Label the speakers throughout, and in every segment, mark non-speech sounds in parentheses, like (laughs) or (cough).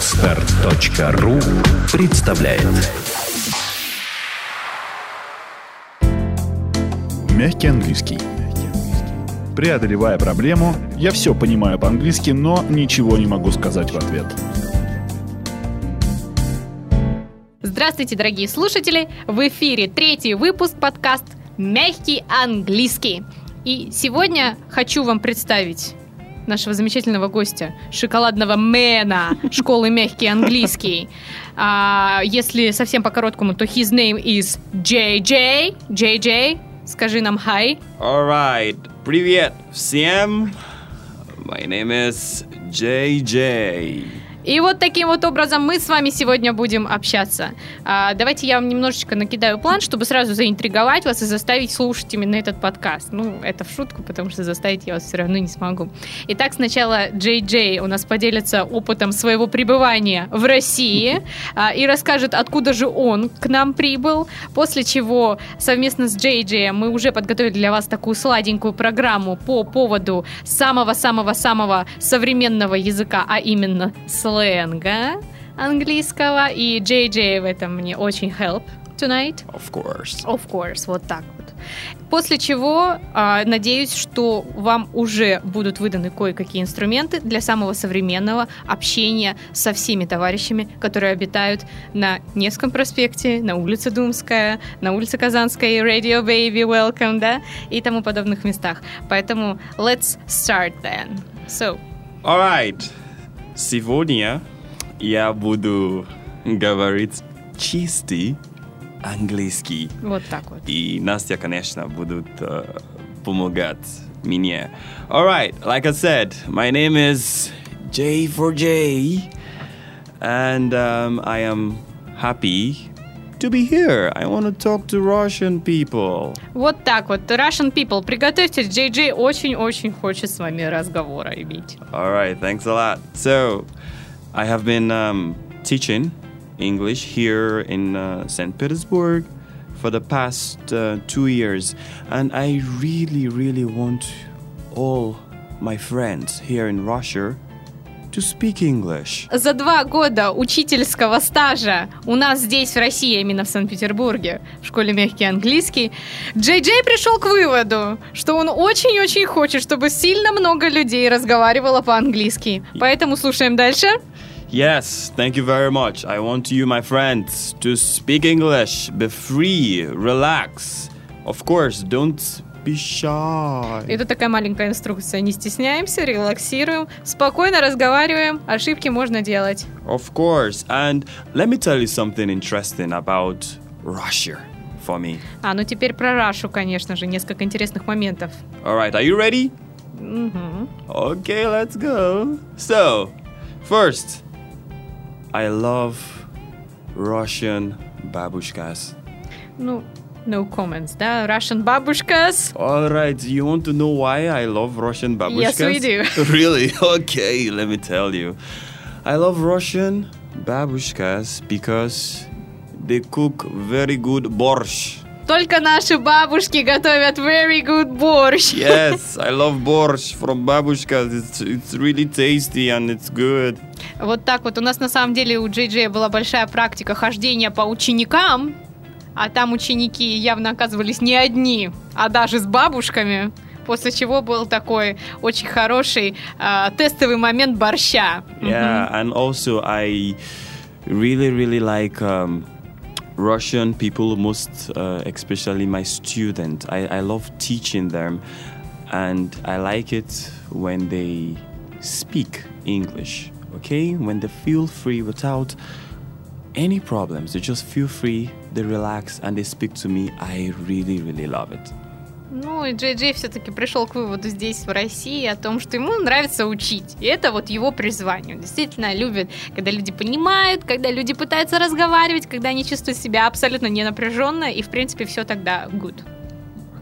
Speaker 1: Отстар.ру представляет
Speaker 2: Мягкий английский. Преодолевая проблему, я все понимаю по-английски, но ничего не могу сказать в ответ.
Speaker 3: Здравствуйте, дорогие слушатели! В эфире третий выпуск подкаст «Мягкий английский». И сегодня хочу вам представить нашего замечательного гостя, шоколадного мэна школы «Мягкий английский». А, если совсем по-короткому, то his name is JJ. JJ, скажи нам hi.
Speaker 4: Alright, привет всем. My name is JJ.
Speaker 3: И вот таким вот образом мы с вами сегодня будем общаться. А, давайте я вам немножечко накидаю план, чтобы сразу заинтриговать вас и заставить слушать именно этот подкаст. Ну, это в шутку, потому что заставить я вас все равно не смогу. Итак, сначала Джей Джей у нас поделится опытом своего пребывания в России а, и расскажет, откуда же он к нам прибыл. После чего совместно с Джей Джей мы уже подготовили для вас такую сладенькую программу по поводу самого-самого-самого современного языка, а именно сленга английского, и Джей Джей в этом мне очень help tonight.
Speaker 4: Of course.
Speaker 3: Of course, вот так вот. После чего, а, надеюсь, что вам уже будут выданы кое-какие инструменты для самого современного общения со всеми товарищами, которые обитают на Невском проспекте, на улице Думская, на улице Казанская, Radio Baby, Welcome, да, и тому подобных местах. Поэтому let's start then. So,
Speaker 4: Alright, сегодня я буду говорить чистый английский.
Speaker 3: вот так вот.
Speaker 4: И Настя, конечно, будут э, помогать мне. Alright, like I said, my name is J for J. And um, I am happy to be here. I want to talk to Russian people.
Speaker 3: Вот так вот. Russian people, приготовьтесь, Джей Джей очень-очень хочет с вами разговора иметь.
Speaker 4: All right, thanks a lot. So, I have been um, teaching English here in uh, St. Petersburg for the past uh, two years, and I really, really want all my friends here in Russia to speak English.
Speaker 3: За два года учительского стажа у нас здесь, в России, именно в Санкт-Петербурге, в школе «Мягкий английский», Джей Джей пришел к выводу, что он очень-очень хочет, чтобы сильно много людей разговаривало по-английски. Поэтому слушаем дальше.
Speaker 4: Yes, thank you very much. I want you, my friends, to speak English. Be free, relax. Of course, don't shy.
Speaker 3: Это такая маленькая инструкция. Не стесняемся, релаксируем, спокойно разговариваем, ошибки можно делать.
Speaker 4: Of course. And let me tell you something interesting about Russia for me.
Speaker 3: А, ну теперь про Рашу, конечно же, несколько интересных моментов.
Speaker 4: All right, are you ready?
Speaker 3: Мгм.
Speaker 4: Okay, let's go. So, first, I love Russian babushkas.
Speaker 3: Ну, no comments, да? Russian бабушкас.
Speaker 4: All right, you want to know why I love Russian babushkas?
Speaker 3: Yes, we do.
Speaker 4: really? Okay, let me tell you. I love Russian babushkas because they cook very good borscht.
Speaker 3: Только наши бабушки готовят very good борщ.
Speaker 4: Yes, I love borscht from babushkas. It's, it's really tasty and it's good.
Speaker 3: Вот так вот. У нас на самом деле у Джей Джея была большая практика хождения по ученикам, а там ученики явно оказывались не одни, а даже с бабушками. После чего был такой очень хороший а, тестовый момент борща.
Speaker 4: Yeah, and also I really, really like um, Russian people, most uh, especially my student. I, I love teaching them, and I like it when they speak English. Okay, when they feel free without any problems, they just feel free, they relax, and they speak to me. I really, really love it.
Speaker 3: Ну, и Джей Джей все-таки пришел к выводу здесь, в России, о том, что ему нравится учить. И это вот его призвание. Он действительно любит, когда люди понимают, когда люди пытаются разговаривать, когда они чувствуют себя абсолютно не напряженно, и, в принципе, все тогда good.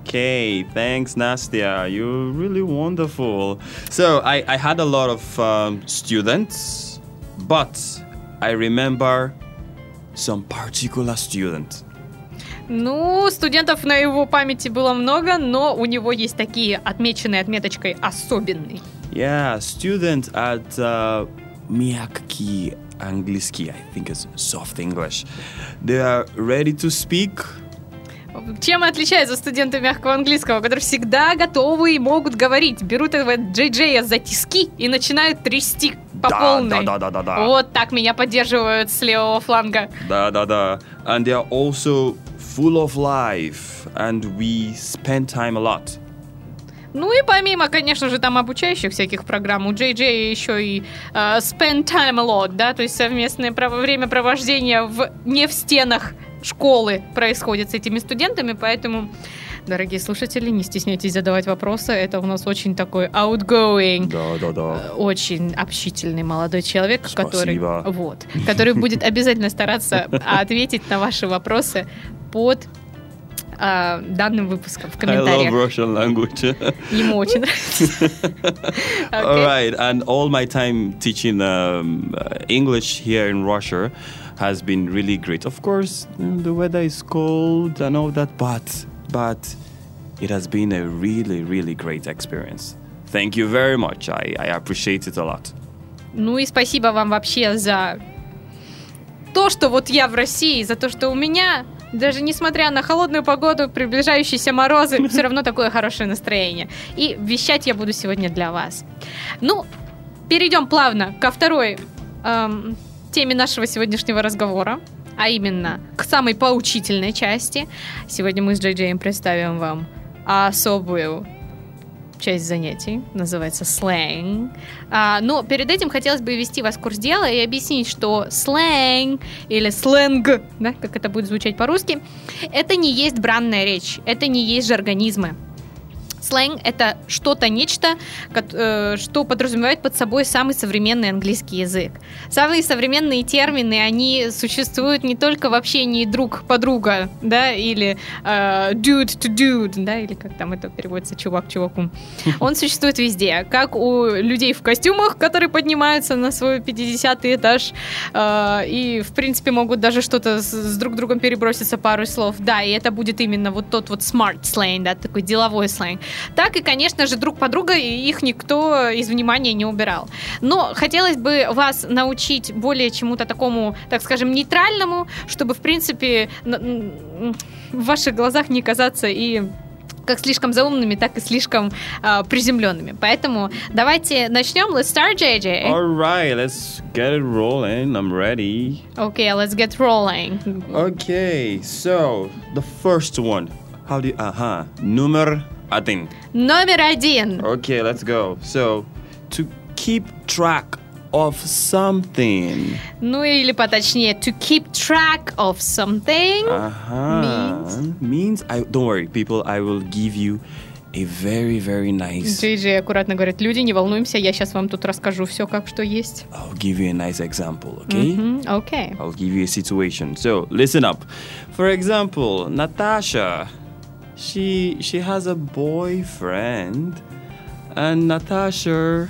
Speaker 4: Okay, thanks, Nastya. You're really wonderful. So, I, I had a lot of um, students, but I remember some particular student.
Speaker 3: Ну, студентов на его памяти было много, но у него есть такие отмеченные отметочкой особенный.
Speaker 4: Yeah, student at uh, Miyake angliski. I think it's soft English. They are ready to speak.
Speaker 3: Чем отличаются студенты мягкого английского, которые всегда готовы и могут говорить? Берут этого Джей Джея за тиски и начинают трясти по
Speaker 4: Да,
Speaker 3: полной.
Speaker 4: да, да, да, да, да.
Speaker 3: Вот так меня поддерживают с левого фланга.
Speaker 4: Da da da. And they are also full of life, and we spend time a lot.
Speaker 3: Ну и помимо, конечно же, там обучающих всяких программ, у Джей еще и э, spend time a lot, да, то есть совместное право- времяпровождение в, не в стенах школы происходит с этими студентами, поэтому, дорогие слушатели, не стесняйтесь задавать вопросы, это у нас очень такой outgoing,
Speaker 4: Da da da.
Speaker 3: э, очень общительный молодой человек, который,
Speaker 4: Спасибо.
Speaker 3: вот, который будет обязательно стараться (laughs) ответить на ваши вопросы под э, данным выпуском в
Speaker 4: I love
Speaker 3: комментариях.
Speaker 4: Russian language.
Speaker 3: Ему очень (laughs) нравится.
Speaker 4: All
Speaker 3: Окей.
Speaker 4: right, and all my time teaching um, uh, English here in Russia has been really great. Of course, the weather is cold and all that, but but it has been a really really great experience. Thank you very much. I, I appreciate it a lot.
Speaker 3: Ну и спасибо вам вообще за то, что вот я в России, за то, что у меня, даже несмотря на холодную погоду, приближающиеся морозы, (laughs) все равно такое хорошее настроение. И вещать я буду сегодня для вас. Ну, перейдем плавно ко второй эм, теме нашего сегодняшнего разговора, а именно к самой поучительной части. Сегодня мы с Джей Джеем представим вам особую часть занятий, называется сленг. А, но перед этим хотелось бы ввести вас в курс дела и объяснить, что сленг или сленг, да, как это будет звучать по-русски, это не есть бранная речь, это не есть жаргонизмы. Сленг — это что-то, нечто, э, что подразумевает под собой самый современный английский язык. Самые современные термины, они существуют не только в общении друг-подруга, да, или э, dude to dude, да, или как там это переводится, чувак чуваку. (laughs) Он существует везде, как у людей в костюмах, которые поднимаются на свой 50 этаж э, и, в принципе, могут даже что-то с, с друг другом переброситься пару слов. Да, и это будет именно вот тот вот smart slang, да, такой деловой сленг. Так и, конечно же, друг подруга, и их никто из внимания не убирал. Но хотелось бы вас научить более чему-то такому, так скажем, нейтральному, чтобы, в принципе, в ваших глазах не казаться и как слишком заумными, так и слишком а, приземленными. Поэтому давайте начнем. Let's start, JJ.
Speaker 4: All right, let's get it rolling. I'm ready.
Speaker 3: Okay, let's get rolling.
Speaker 4: Okay, so the first one. How do you? Uh huh. Number один.
Speaker 3: Номер один.
Speaker 4: Okay, let's go. So, to keep track of something.
Speaker 3: Ну или поточнее, to keep track of something.
Speaker 4: Uh-huh.
Speaker 3: Means?
Speaker 4: Means I don't worry, people. I will give you a very very nice.
Speaker 3: JJ аккуратно говорит, люди, не волнуемся, я сейчас вам тут расскажу все, как что есть.
Speaker 4: I'll give you a nice example. Okay.
Speaker 3: Мгм, Окей.
Speaker 4: I'll give you a situation. So listen up. For example, Natasha, she she has a boyfriend, and Natasha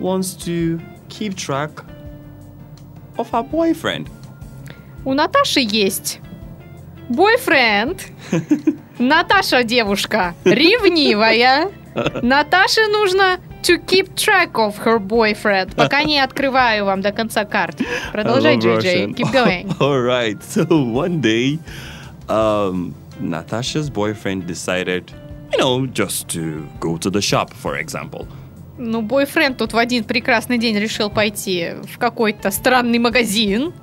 Speaker 4: wants to keep track of her boyfriend.
Speaker 3: У Наташи есть бойфренд. Наташа девушка ревнивая. Наташе нужно to keep track of her boyfriend. Пока не открываю вам до конца карт. Продолжай, JJ.
Speaker 4: Russian.
Speaker 3: Keep going.
Speaker 4: All right. So one day, um, Natasha's boyfriend decided, you know, just to go to the shop, for example.
Speaker 3: Ну, бойфренд тут в один прекрасный день решил пойти в какой-то странный магазин.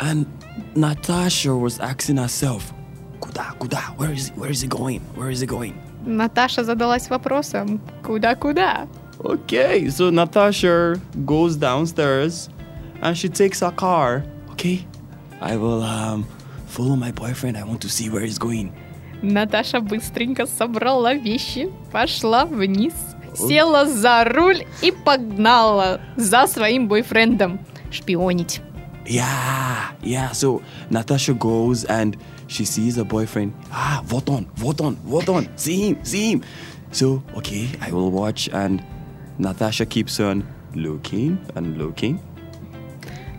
Speaker 4: And Natasha was asking herself, Kuda, Kuda, where is where is he going? Where is he going?
Speaker 3: Наташа задалась вопросом, куда-куда?
Speaker 4: Okay, so Natasha goes downstairs and she takes her car. Okay, I will um follow my boyfriend. I want to see where he's going.
Speaker 3: Наташа быстренько собрала вещи, пошла вниз, села за руль и погнала за своим бойфрендом шпионить.
Speaker 4: Yeah, yeah. So Natasha goes and she sees her boyfriend. Ah, vote on, vote on, vote on. See him, see him. So, okay, I will watch. And Natasha keeps on looking and looking.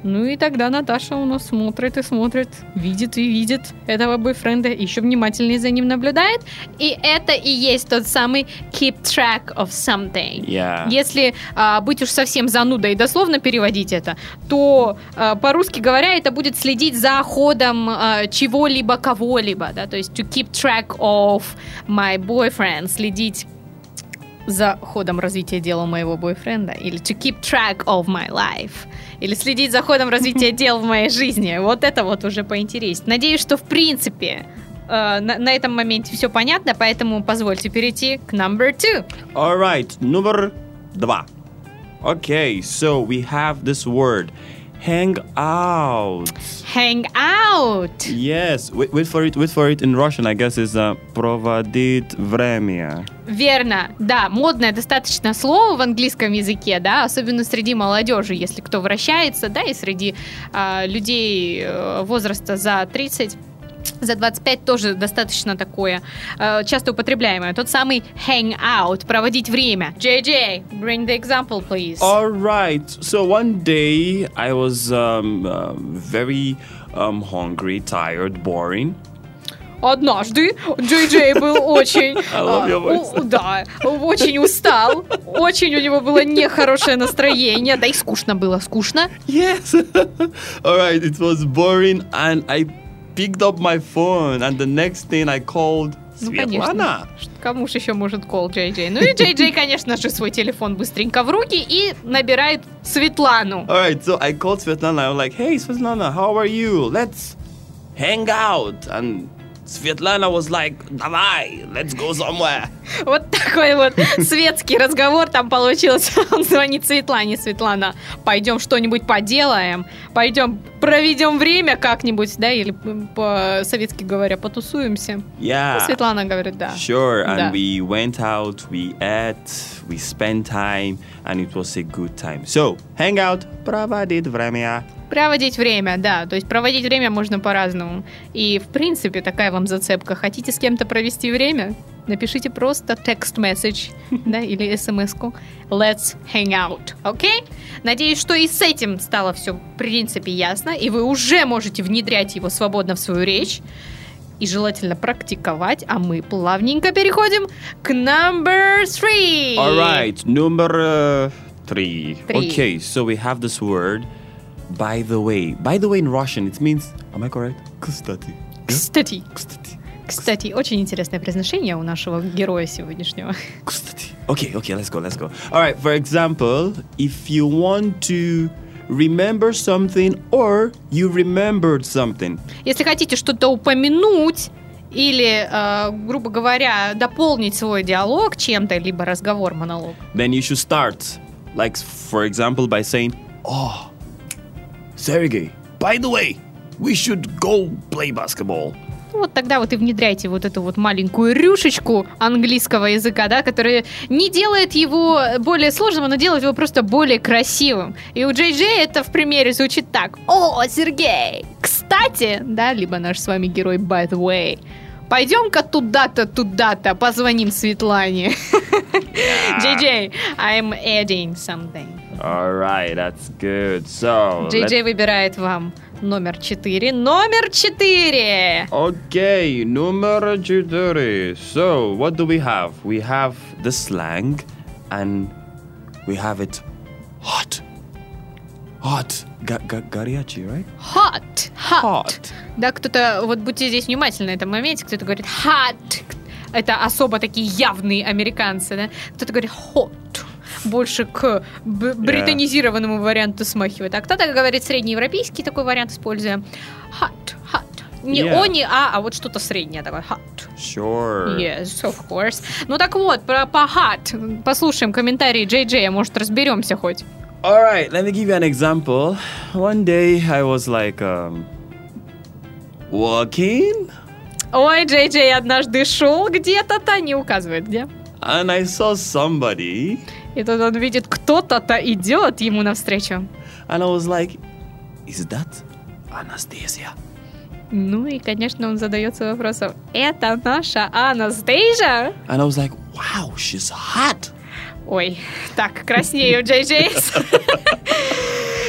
Speaker 3: Ну и тогда Наташа у нас смотрит и смотрит, видит и видит этого бойфренда, еще внимательнее за ним наблюдает. И это и есть тот самый keep track of something.
Speaker 4: Yeah.
Speaker 3: Если а, быть уж совсем занудой и дословно переводить это, то а, по-русски говоря, это будет следить за ходом а, чего-либо, кого-либо, да, то есть to keep track of my boyfriend, следить за ходом развития дела моего бойфренда, или to keep track of my life, или следить за ходом развития дел в моей жизни. Вот это вот уже поинтереснее. Надеюсь, что в принципе э, на, на этом моменте все понятно, поэтому позвольте перейти к number two.
Speaker 4: All right, number два. Okay, so we have this word, hang out.
Speaker 3: Hang out.
Speaker 4: Yes, wait, wait for it. Wait for it in Russian. I guess is uh, проводить время.
Speaker 3: Верно, да, модное достаточно слово в английском языке, да, особенно среди молодежи, если кто вращается, да, и среди а, людей э, возраста за 30 за 25 тоже достаточно такое э, часто употребляемое. Тот самый hang out, проводить время. JJ, bring the example, please.
Speaker 4: All right. So one day I was um, uh, very um, hungry, tired, boring.
Speaker 3: Однажды Джей Джей был (laughs) очень, у- да, очень устал, очень у него было нехорошее настроение, да и скучно было, скучно.
Speaker 4: Yes. (laughs) All right. It was boring, and I picked up my phone, and the next thing I called
Speaker 3: Ну,
Speaker 4: Svetlana.
Speaker 3: конечно. Кому ж еще может кол Джей Джей? Ну и Джей Джей, конечно же, свой телефон быстренько в руки и набирает Светлану.
Speaker 4: All right, so I called Svetlana. I was like, "Hey, Svetlana, how are you? Let's hang out." And Svetlana was like, "Давай, let's go somewhere."
Speaker 3: Вот такой вот светский разговор там получился. (laughs) Он звонит Светлане. Светлана, пойдем что-нибудь поделаем, пойдем проведем время как-нибудь, да, или по-советски говоря, потусуемся.
Speaker 4: Yeah.
Speaker 3: Светлана говорит, да.
Speaker 4: Sure, and
Speaker 3: Да.
Speaker 4: we went out, we ate, we spent time, and it was a good time. So, hang out, проводить время.
Speaker 3: Проводить время, да. То есть проводить время можно по-разному. И, в принципе, такая вам зацепка. Хотите с кем-то провести время? Напишите просто message, да, или смс-ку. Let's hang out, окей? Надеюсь, что и с этим стало все, в принципе, ясно, и вы уже можете внедрять его свободно в свою речь. И желательно практиковать, а мы плавненько переходим к number three.
Speaker 4: All right, number uh, three.
Speaker 3: Three.
Speaker 4: Okay, so we have this word, by the way. By the way, in Russian, it means, am I correct? Кстати.
Speaker 3: Кстати,
Speaker 4: Кстати.
Speaker 3: Кстати, очень интересное произношение у нашего героя сегодняшнего.
Speaker 4: Кстати. Okay, okay, let's go, let's go. All right, for example, if you want to remember something or you remembered something,
Speaker 3: Если хотите что-то упомянуть или, э, грубо говоря, дополнить свой диалог чем-то, либо разговор, монолог,
Speaker 4: then you should start, like, for example, by saying, Oh, Sergey, by the way, we should go play basketball.
Speaker 3: Ну, вот тогда вот и внедряйте вот эту вот маленькую рюшечку английского языка, да, которая не делает его более сложным, но делает его просто более красивым. И у Джей Джей это в примере звучит так. О, Сергей, кстати, да, либо наш с вами герой by the way, пойдем-ка туда-то, туда-то, позвоним Светлане. (laughs) Джей Джей, I'm adding something.
Speaker 4: All right, that's good. So,
Speaker 3: Джей выбирает вам номер 4. Номер 4!
Speaker 4: Okay, number четыре. So, what do we have? We have the slang and we have it hot. Hot. Ga- ga- горячий, right?
Speaker 3: Hot. Hot.
Speaker 4: Hot.
Speaker 3: Да, кто-то, вот будьте здесь внимательны на этом моменте, кто-то говорит hot. Это особо такие явные американцы, да? Кто-то говорит hot. Больше к б- британизированному варианту смахивает. А кто-то говорит среднеевропейский такой вариант, используя hot, hot. Не
Speaker 4: Yeah.
Speaker 3: о, не а, а вот что-то среднее такое. Hot.
Speaker 4: Sure.
Speaker 3: Yes, of course. Ну так вот, про по hot. Послушаем комментарии Джей Джея, может, разберемся хоть.
Speaker 4: All right, let me give you an example. One day I was like, um, walking
Speaker 3: Ой, Джей Джей однажды шел где-то-то, не указывает где.
Speaker 4: and I saw somebody
Speaker 3: И тут он видит, кто-то-то идет ему навстречу.
Speaker 4: and I was like, is that Anastasia?
Speaker 3: Ну и, конечно, он задается вопросом, это наша Анастейжа?
Speaker 4: And I was like, wow, she's hot.
Speaker 3: Ой, так, краснею, Джей Джей.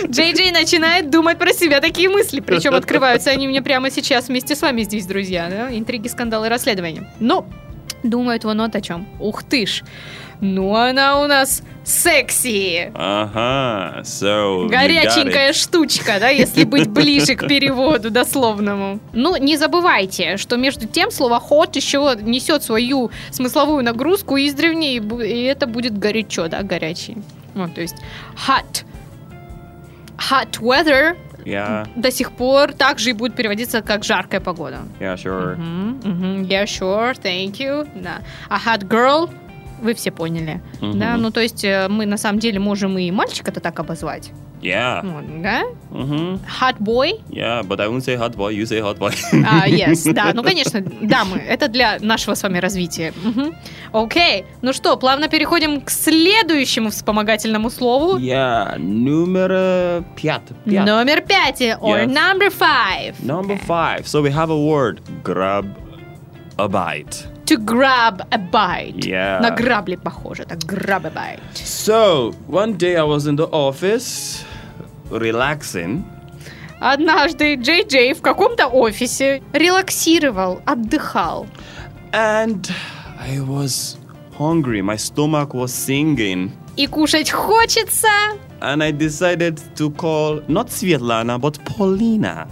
Speaker 3: Джей Джей начинает думать про себя такие мысли. Причем открываются они мне прямо сейчас вместе с вами здесь, друзья. Да? Интриги, скандалы, расследования. Но думает вон вот о чем. Ух ты ж. Ну, она у нас секси.
Speaker 4: Ага, so
Speaker 3: Горяченькая штучка, да, если быть ближе к переводу дословному. Ну, не забывайте, что между тем слово hot еще несет свою смысловую нагрузку издревне, и, бу- и это будет горячо, да, горячий. Вот, то есть hot. Hot weather
Speaker 4: Yeah,
Speaker 3: до сих пор также и будет переводиться как жаркая погода.
Speaker 4: yeah, sure.
Speaker 3: Мгм, мгм. Yeah, sure, thank you. Да. А hot girl, вы все поняли.
Speaker 4: Мгм.
Speaker 3: Да, ну то есть э, мы на самом деле можем и мальчика-то так обозвать.
Speaker 4: Yeah.
Speaker 3: Да?
Speaker 4: Mm-hmm.
Speaker 3: Hot boy.
Speaker 4: Yeah, but I won't say hot boy. You say hot boy.
Speaker 3: А, yes, да, ну конечно, дамы, это для нашего с вами развития. Окей, ну что, плавно переходим к следующему вспомогательному слову.
Speaker 4: yeah, пять. пять.
Speaker 3: Номер пять, or
Speaker 4: Yes.
Speaker 3: number five.
Speaker 4: Number five. So we have a word. Grab a bite.
Speaker 3: To grab a bite.
Speaker 4: Yeah.
Speaker 3: На грабли похоже, так grab a bite.
Speaker 4: So one day I was in the office, relaxing,
Speaker 3: Однажды Джей Джей в каком-то офисе релаксировал, отдыхал.
Speaker 4: and I was hungry. My stomach was singing.
Speaker 3: И кушать хочется.
Speaker 4: And I decided to call not Svetlana, but Paulina.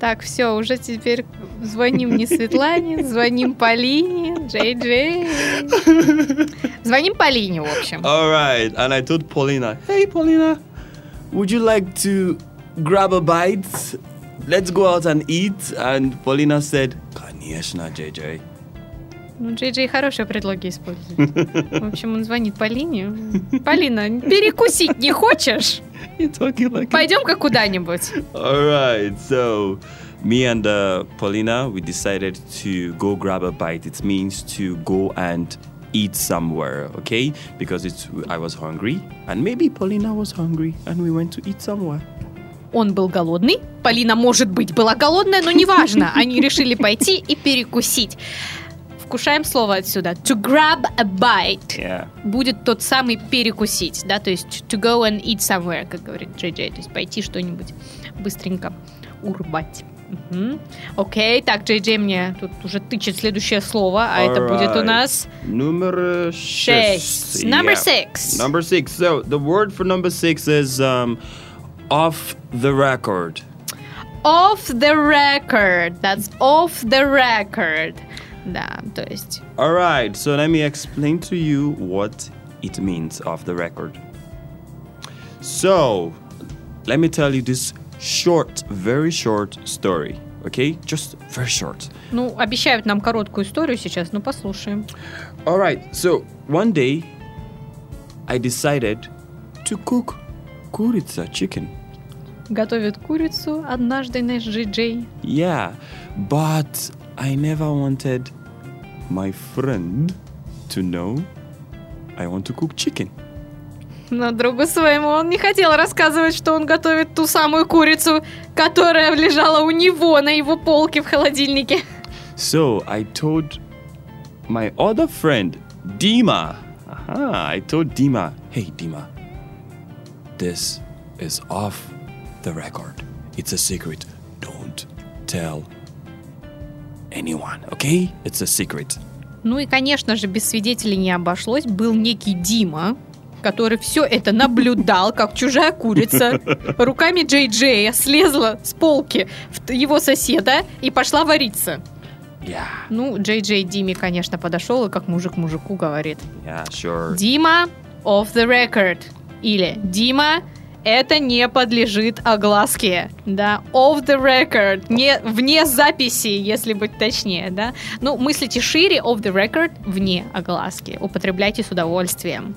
Speaker 3: Так, все, уже теперь звоним не Светлане, (laughs) звоним Полине, Джей Джей. (laughs) Звоним Полине, в общем.
Speaker 4: All right. And I told Paulina, hey, Paulina, would you like to grab a bite? Let's go out and eat. And Paulina said, Конечно, JJ.
Speaker 3: Ну, Джей Джей хорошие предлоги использует. В общем, он звонит Полине. Полина, перекусить не хочешь? (laughs)
Speaker 4: You're talking like
Speaker 3: Пойдем-ка куда-нибудь.
Speaker 4: All right. So me and uh, Paulina, we decided to go grab a bite. It means to go and eat somewhere, okay? Because it's I was hungry, and maybe Paulina was hungry, and we went to eat somewhere.
Speaker 3: Он был голодный, Полина, может быть, была голодная, но неважно. Они решили пойти и перекусить. Вкушаем слово отсюда. To grab a bite.
Speaker 4: Yeah.
Speaker 3: Будет тот самый перекусить, да, то есть to go and eat somewhere, как говорит Джей Джей, то есть пойти что-нибудь быстренько урбать. Мгм. Окей, так, Джей Джей мне тут уже тычет следующее слово, а это будет у
Speaker 4: Alright.
Speaker 3: нас
Speaker 4: Number
Speaker 3: шесть.
Speaker 4: six.
Speaker 3: Number
Speaker 4: Yeah.
Speaker 3: six.
Speaker 4: Number six. So the word for number six is um, off the record.
Speaker 3: off the record. That's off the record. Да, то есть
Speaker 4: All right. So let me explain to you what it means off the record. So let me tell you this short, very short story. Okay, just very short.
Speaker 3: Ну, обещают нам короткую историю сейчас, ну послушаем.
Speaker 4: All right. So one day, I decided to cook kuritsa chicken.
Speaker 3: Готовит курицу однажды наш Джей.
Speaker 4: Yeah, but I never wanted my friend to know I want to cook chicken. (laughs)
Speaker 3: Но другу своему он не хотел рассказывать, что он готовит ту самую курицу, которая лежала у него на его полке в холодильнике.
Speaker 4: So I told my other friend, Dima. Aha, I told Dima, hey Dima, this is off the record. It's a secret. Don't tell anyone, okay? It's a secret.
Speaker 3: Ну и, конечно же, без свидетелей не обошлось. Был некий Дима, который все это наблюдал, как чужая курица руками Джей Джея слезла с полки его соседа и пошла вариться.
Speaker 4: Yeah,
Speaker 3: Ну, Джей Джей Диме, конечно, подошел и как мужик мужику говорит.
Speaker 4: yeah, sure.
Speaker 3: Дима, off the record. Или Дима, это не подлежит огласке. Да, off the record. Не, вне записи, если быть точнее, да. Ну, мыслите шире, off the record, вне огласки. Употребляйте с удовольствием.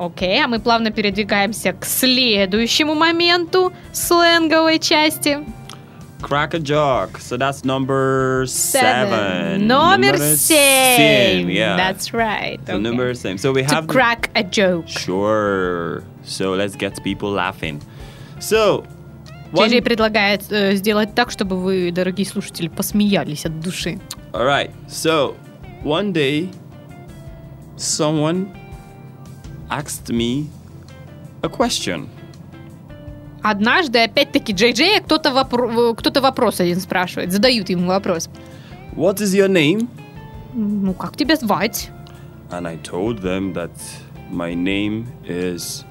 Speaker 3: Окей, а мы плавно передвигаемся к следующему моменту сленговой части.
Speaker 4: Crack a joke. So that's number seven.
Speaker 3: Номер
Speaker 4: Number
Speaker 3: семь.
Speaker 4: Yeah.
Speaker 3: That's right.
Speaker 4: So
Speaker 3: Okay.
Speaker 4: number seven. So we
Speaker 3: To
Speaker 4: have
Speaker 3: crack a joke.
Speaker 4: Sure. So let's get people laughing. So one,
Speaker 3: предлагает э, сделать так, чтобы вы, дорогие слушатели, посмеялись от души.
Speaker 4: all right. So one day, someone asked me a question.
Speaker 3: Однажды, опять-таки, Джей Джей кто-то вопро- кто-то вопрос один спрашивает, задают ему вопрос.
Speaker 4: What is your name?
Speaker 3: Ну, как тебя звать?
Speaker 4: And I told them that my name is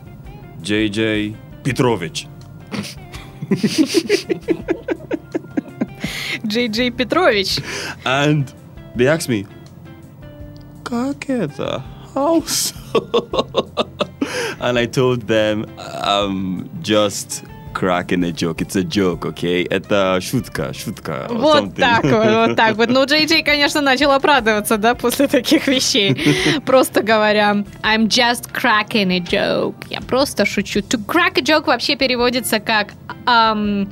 Speaker 4: JJ Petrovich.
Speaker 3: Джей Джей Петрович.
Speaker 4: And they asked me, как это? How so? (laughs) and I told them, I'm just cracking a joke. It's a joke, okay? Это шутка, шутка.
Speaker 3: Вот
Speaker 4: something.
Speaker 3: так вот, вот (laughs) так вот. Ну, Джей Джей, конечно, начал оправдываться, да, после таких вещей. (laughs) Просто говоря, I'm just cracking a joke. Я просто шучу. To crack a joke вообще переводится как ам,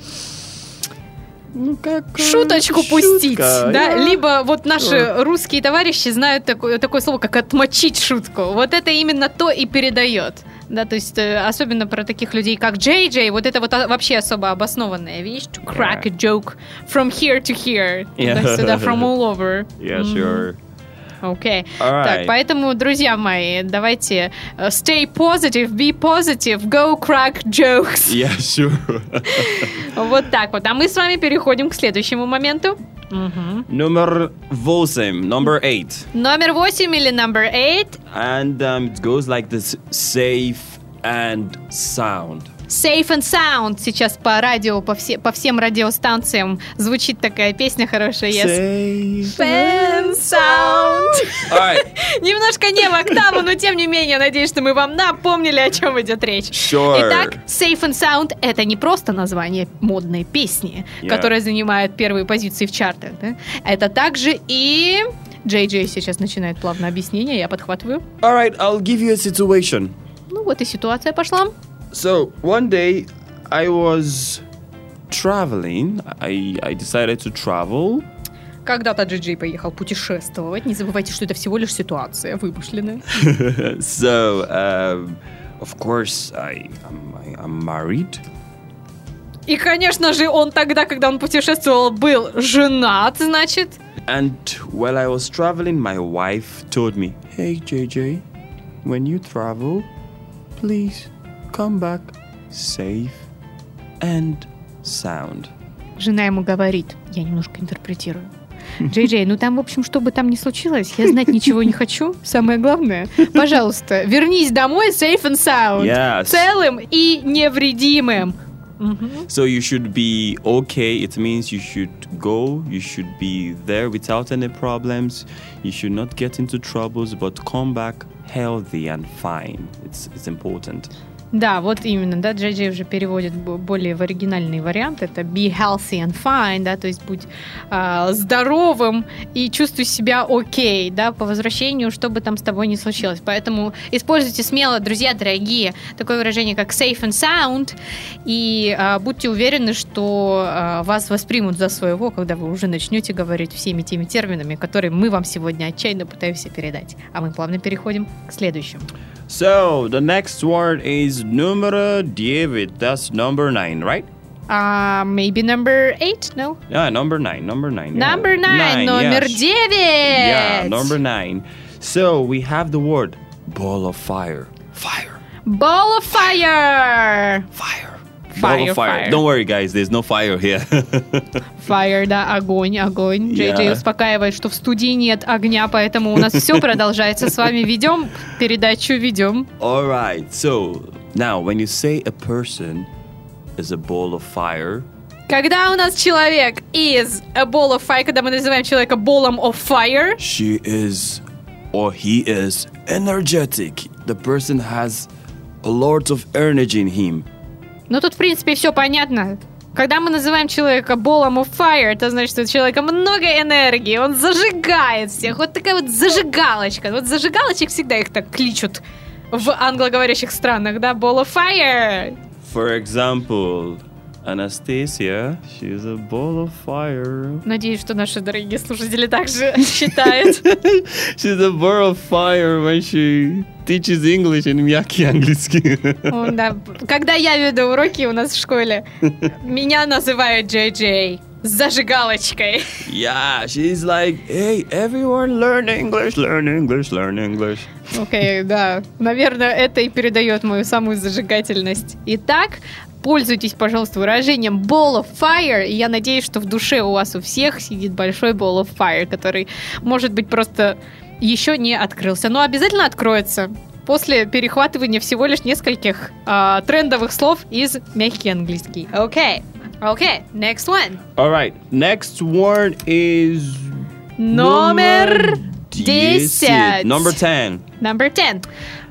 Speaker 4: Ну, как,
Speaker 3: шуточку
Speaker 4: шутка,
Speaker 3: пустить, да?
Speaker 4: yeah.
Speaker 3: Либо вот наши русские товарищи знают такое, такое слово, как отмочить шутку. Вот это именно то и передает. Да, то есть э, особенно про таких людей, как Джей Джей, вот это вот а- вообще особо обоснованная вещь. To crack a joke from here to here.
Speaker 4: Yeah. (laughs)
Speaker 3: Туда-сюда, from all over.
Speaker 4: Yeah, sure.
Speaker 3: Окей.
Speaker 4: Alright.
Speaker 3: Так, поэтому, друзья мои, давайте э, stay positive, be positive, go crack jokes.
Speaker 4: Yeah, sure.
Speaker 3: Вот так вот. А мы с вами переходим к следующему моменту.
Speaker 4: Number восемь, number eight.
Speaker 3: Номер восемь или number eight.
Speaker 4: And um, it goes like this safe and sound.
Speaker 3: Safe and Sound. Сейчас по радио, по, все, по всем радиостанциям звучит такая песня хорошая. Yes.
Speaker 4: Safe
Speaker 3: and Sound. (laughs) Немножко не в октаву, но тем не менее, надеюсь, что мы вам напомнили, о чем идет речь.
Speaker 4: sure.
Speaker 3: Итак, Safe and Sound — это не просто название модной песни,
Speaker 4: Yeah.
Speaker 3: которая занимает первые позиции в чартах. да? Это также и... Джей Джей сейчас начинает плавно объяснение, я подхватываю.
Speaker 4: Alright, I'll give you a situation.
Speaker 3: Ну вот и ситуация пошла.
Speaker 4: So one day I was traveling. I, I decided to travel.
Speaker 3: Когда-то Джей Джей поехал путешествовать. Не забывайте, что это всего лишь ситуация вымышленная. (laughs)
Speaker 4: so um, of course I am I, I'm married.
Speaker 3: И, конечно же, он тогда, когда он путешествовал, был женат, значит.
Speaker 4: And while I was traveling, my wife told me, "Hey JJ, when you travel, please come back safe and sound."
Speaker 3: Жена ему говорит, я немножко интерпретирую. Джей Джей, ну там, в общем, что бы там ни случилось, я знать ничего не хочу. Самое главное, пожалуйста, вернись домой safe and sound.
Speaker 4: Yes.
Speaker 3: Целым и невредимым. Мгм.
Speaker 4: So you should be okay. It means you should go. You should be there without any problems. You should not get into troubles, but come back healthy and fine. It's it's important.
Speaker 3: Да, вот именно, да, Джей уже переводит бо- более в оригинальный вариант. Это be healthy and fine, да, то есть будь а, здоровым и чувствуй себя окей, да, по возвращению, что бы там с тобой ни случилось. Поэтому используйте смело, друзья дорогие, такое выражение, как safe and sound, и а, будьте уверены, что а, вас воспримут за своего, когда вы уже начнете говорить всеми теми терминами, которые мы вам сегодня отчаянно пытаемся передать. А мы плавно переходим к следующему.
Speaker 4: So the next word is numero diez. That's number nine, right?
Speaker 3: А, maybe number eight? No?
Speaker 4: Yeah, number nine. Number nine. yeah.
Speaker 3: Number nine, номер
Speaker 4: yes.
Speaker 3: девять.
Speaker 4: Yeah, number nine. So we have the word ball of fire. Fire.
Speaker 3: Ball of fire.
Speaker 4: Fire.
Speaker 3: Fire,
Speaker 4: Ball of fire.
Speaker 3: fire.
Speaker 4: Don't worry, guys. There's no fire here.
Speaker 3: Fire, да, огонь, огонь. Джей Джей
Speaker 4: Yeah.
Speaker 3: успокаивает, что в студии нет огня, поэтому у нас все продолжается. С вами ведем передачу, ведем.
Speaker 4: All right. So now, when you say a person is a ball of fire,
Speaker 3: Когда у нас человек is a ball of fire, когда мы называем человека ballом of fire,
Speaker 4: she is or he is energetic. The person has a lot of energy in him.
Speaker 3: Ну тут, в принципе, все понятно. Когда мы называем человека ballом of fire, это значит, что у человека много энергии, он зажигает всех. Вот такая вот зажигалочка. Вот зажигалочек всегда их так кличут в англоговорящих странах, да? Ball of fire.
Speaker 4: For example, Anastasia, she's a ball of fire.
Speaker 3: Надеюсь, что наши дорогие слушатели также (laughs) считают. (laughs)
Speaker 4: She's a ball of fire when she teaches English in мягкий английский.
Speaker 3: О, да. Когда я веду уроки у нас в школе, меня называют Джей Джей. с зажигалочкой.
Speaker 4: Yeah, she's like, hey, everyone learn English, learn English, learn English.
Speaker 3: Окей, да. Наверное, это и передает мою самую зажигательность. Итак, пользуйтесь, пожалуйста, выражением ball of fire. И я надеюсь, что в душе у вас у всех сидит большой ball of fire, который, может быть, просто еще не открылся. Но обязательно откроется после перехватывания всего лишь нескольких а, трендовых слов из мягкий английский. Окей. Окей, next one.
Speaker 4: All right, next word is
Speaker 3: Номер 10.
Speaker 4: Number 10.
Speaker 3: Number 10.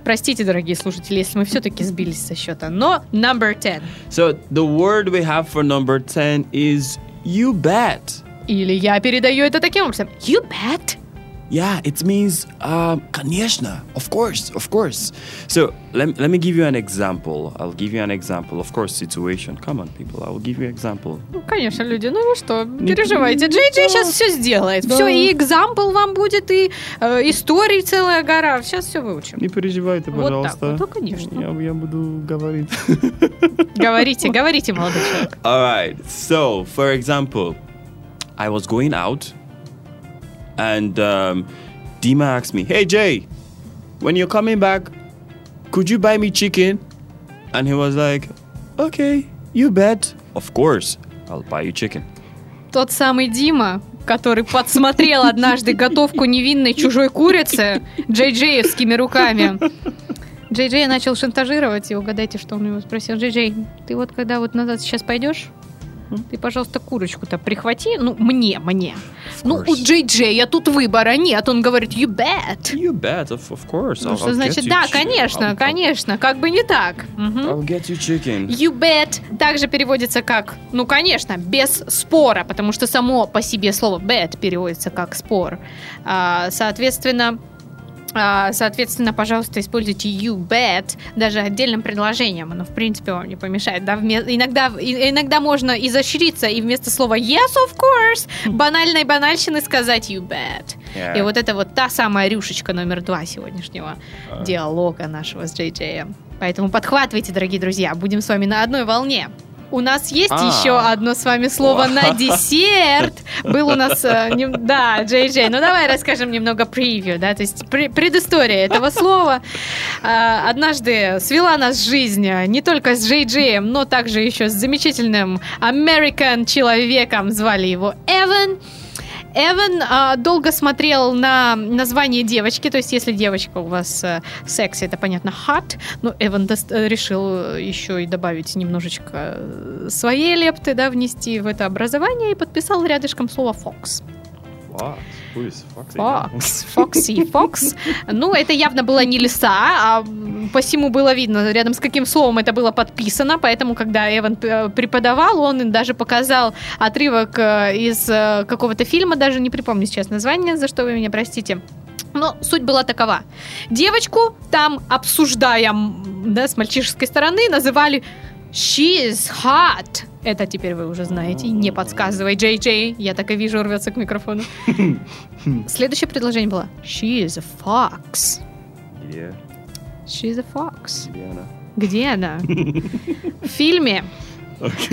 Speaker 3: Простите, дорогие слушатели, если мы все-таки сбились со счета, но number 10.
Speaker 4: So the word we have for number 10 is you bet.
Speaker 3: Или я передаю это таким образом. You bet.
Speaker 4: Yeah, it means um, конечно, of course, of course. So let, let me give you an example. I'll give you an example. Of course, situation. Come on, people. I will give you example.
Speaker 3: Ну, конечно, люди, ну вы что, переживайте. Джей Джей сейчас все сделает. Все, и экзампл вам будет, и э, историй целая гора. Сейчас все выучим.
Speaker 4: Не переживайте,
Speaker 3: Вот так
Speaker 4: пожалуйста.
Speaker 3: вот, ну, конечно.
Speaker 4: Я, я буду говорить. (laughs)
Speaker 3: Говорите, говорите, молодой человек.
Speaker 4: All right. So, for example, I was going out, and um, Dima asked me, "Hey Jay, when you're coming back, could you buy me chicken?" And he was like, "Okay, you bet. Of course, I'll buy you chicken."
Speaker 3: Тот самый Дима, который подсмотрел однажды готовку невинной чужой курицы Джей Джеевскими руками. Джей Джей начал шантажировать, и угадайте, что он его спросил. Джей Джей, ты вот когда вот назад сейчас пойдешь, ты, пожалуйста, курочку-то прихвати. Ну, мне, мне. Ну, у. Джей Джея тут выбора нет. Он говорит, you bet.
Speaker 4: You bet. Of, of course.
Speaker 3: Ну,
Speaker 4: I'll,
Speaker 3: что
Speaker 4: I'll
Speaker 3: значит, да,
Speaker 4: chi-
Speaker 3: конечно,
Speaker 4: I'll-
Speaker 3: конечно, как бы не так.
Speaker 4: I'll get you chicken.
Speaker 3: You bet также переводится как, ну, конечно, без спора, потому что само по себе слово bet переводится как спор. А, соответственно, Соответственно, пожалуйста, используйте you bet даже отдельным предложением. Оно, в принципе, вам не помешает. Да? Иногда, иногда можно изощриться и вместо слова yes, of course, банальной банальщины сказать you bet.
Speaker 4: Yeah.
Speaker 3: И вот это вот та самая рюшечка номер два сегодняшнего диалога нашего с Джеем. Поэтому подхватывайте, дорогие друзья, будем с вами на одной волне. У нас есть
Speaker 4: А.
Speaker 3: еще одно с вами слово на десерт. Был у нас, э, (laughs) нем- да, Джей Джей. Ну давай расскажем немного превью, да, то есть пре- предыстория этого слова. А, Однажды свела нас жизнь э, не только с Джей Джеем, но также еще с замечательным American человеком. Звали его Эван. Эван а, долго смотрел на название девочки, то есть если девочка у вас э, секси, это понятно hot, но Эван дос- э, решил э, еще и добавить немножечко своей лепты, да, внести в это образование и подписал рядышком слово Fox.
Speaker 4: Fox? again?
Speaker 3: Fox, Foxy, Fox. Ну, это явно было не лиса, а посему было видно, рядом с каким словом это было подписано, поэтому, когда Эван э, преподавал, он даже показал отрывок э, из э, какого-то фильма, даже не припомню сейчас название, за что вы меня простите. Но суть была такова. Девочку там, обсуждая да, с мальчишеской стороны, называли She is hot. Это теперь вы уже знаете. Не подсказывай, Джей Джей. Я так и вижу, рвется к микрофону. (laughs) Следующее предложение было She is a fox.
Speaker 4: Yeah.
Speaker 3: She is a fox.
Speaker 4: Yeah. no.
Speaker 3: Где она? (laughs) В фильме.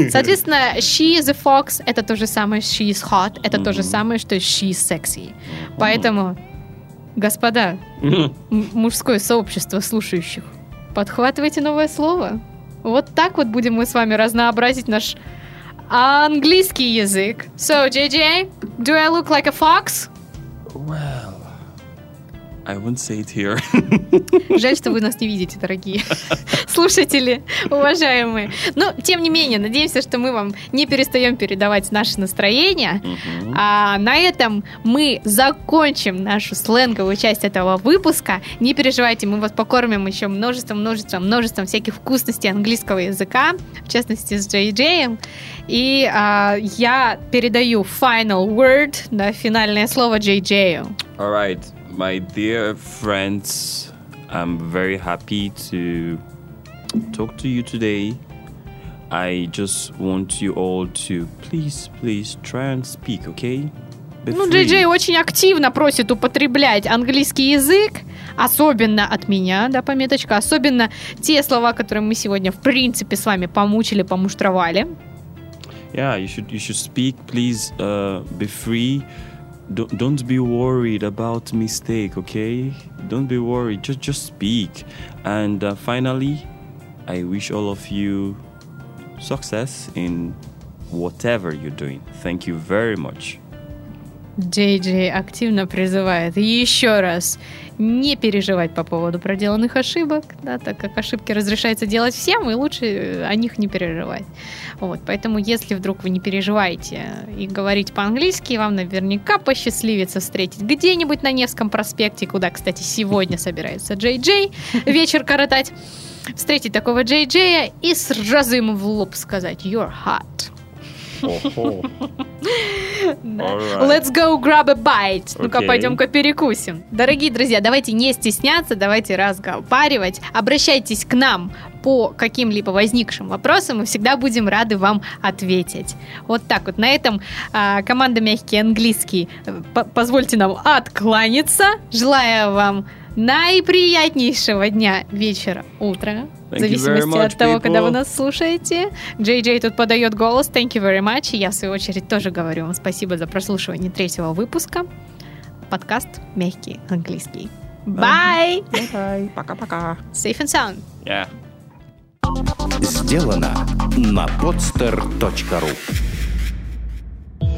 Speaker 3: Соответственно, she is a fox это то же самое she is hot, это то же самое, что she is sexy. Поэтому, господа, м- мужское сообщество слушающих, подхватывайте новое слово. Вот так вот будем мы с вами разнообразить наш английский язык. So, JJ, do I look like a fox?
Speaker 4: Well, I won't say it here. (laughs)
Speaker 3: Жаль, что вы нас не видите, дорогие (laughs) слушатели, уважаемые. Но, тем не менее, надеемся, что мы вам не перестаем передавать наше настроение.
Speaker 4: Mhm.
Speaker 3: А на этом мы закончим нашу сленговую часть этого выпуска. Не переживайте, мы вас покормим еще множеством, множеством, множеством всяких вкусностей английского языка, в частности с Джей Джеем. И а, я передаю final word, да, финальное слово Джей Джею.
Speaker 4: All right, my dear friends, I'm very happy to talk to you today. I just want you all to please, please try and speak, okay?
Speaker 3: Ну. Джей Джей очень активно просит употреблять английский язык, особенно от меня, да, пометочка, особенно те слова, которые мы сегодня, в принципе, с вами помучили, помуштровали.
Speaker 4: yeah, you should you should speak. Please uh, be free. Don't, don't be worried about mistake. Okay, don't be worried. Just just speak. And uh, finally, I wish all of you success in whatever you're doing. Thank you very much.
Speaker 3: Джей Джей активно призывает еще раз не переживать по поводу проделанных ошибок, да, так как ошибки разрешается делать всем, и лучше о них не переживать. Вот, поэтому если вдруг вы не переживаете и говорите по-английски, вам наверняка посчастливится встретить где-нибудь на Невском проспекте, куда, кстати, сегодня (laughs) собирается Джей Джей вечер коротать, встретить такого Джей Джея и сразу ему в лоб сказать «You're hot». (laughs) Let's go grab a bite. Ну-ка, пойдем-ка перекусим. Дорогие друзья, давайте не стесняться, давайте разговаривать. Обращайтесь к нам по каким-либо возникшим вопросам, мы всегда будем рады вам ответить. Вот так вот. На этом а, команда «Мягкий английский» э, по- позвольте нам откланяться. Желаю вам наиприятнейшего дня, вечера, утра. В
Speaker 4: Thank
Speaker 3: зависимости
Speaker 4: much,
Speaker 3: от того, когда вы нас слушаете. Джей Джей тут подает голос. Thank you very much. И я, в свою очередь, тоже говорю вам спасибо за прослушивание третьего выпуска. Подкаст «Мягкий английский». Bye!
Speaker 4: Bye. Пока-пока.
Speaker 3: Safe and sound.
Speaker 4: Yeah.
Speaker 1: Сделано на podster.ru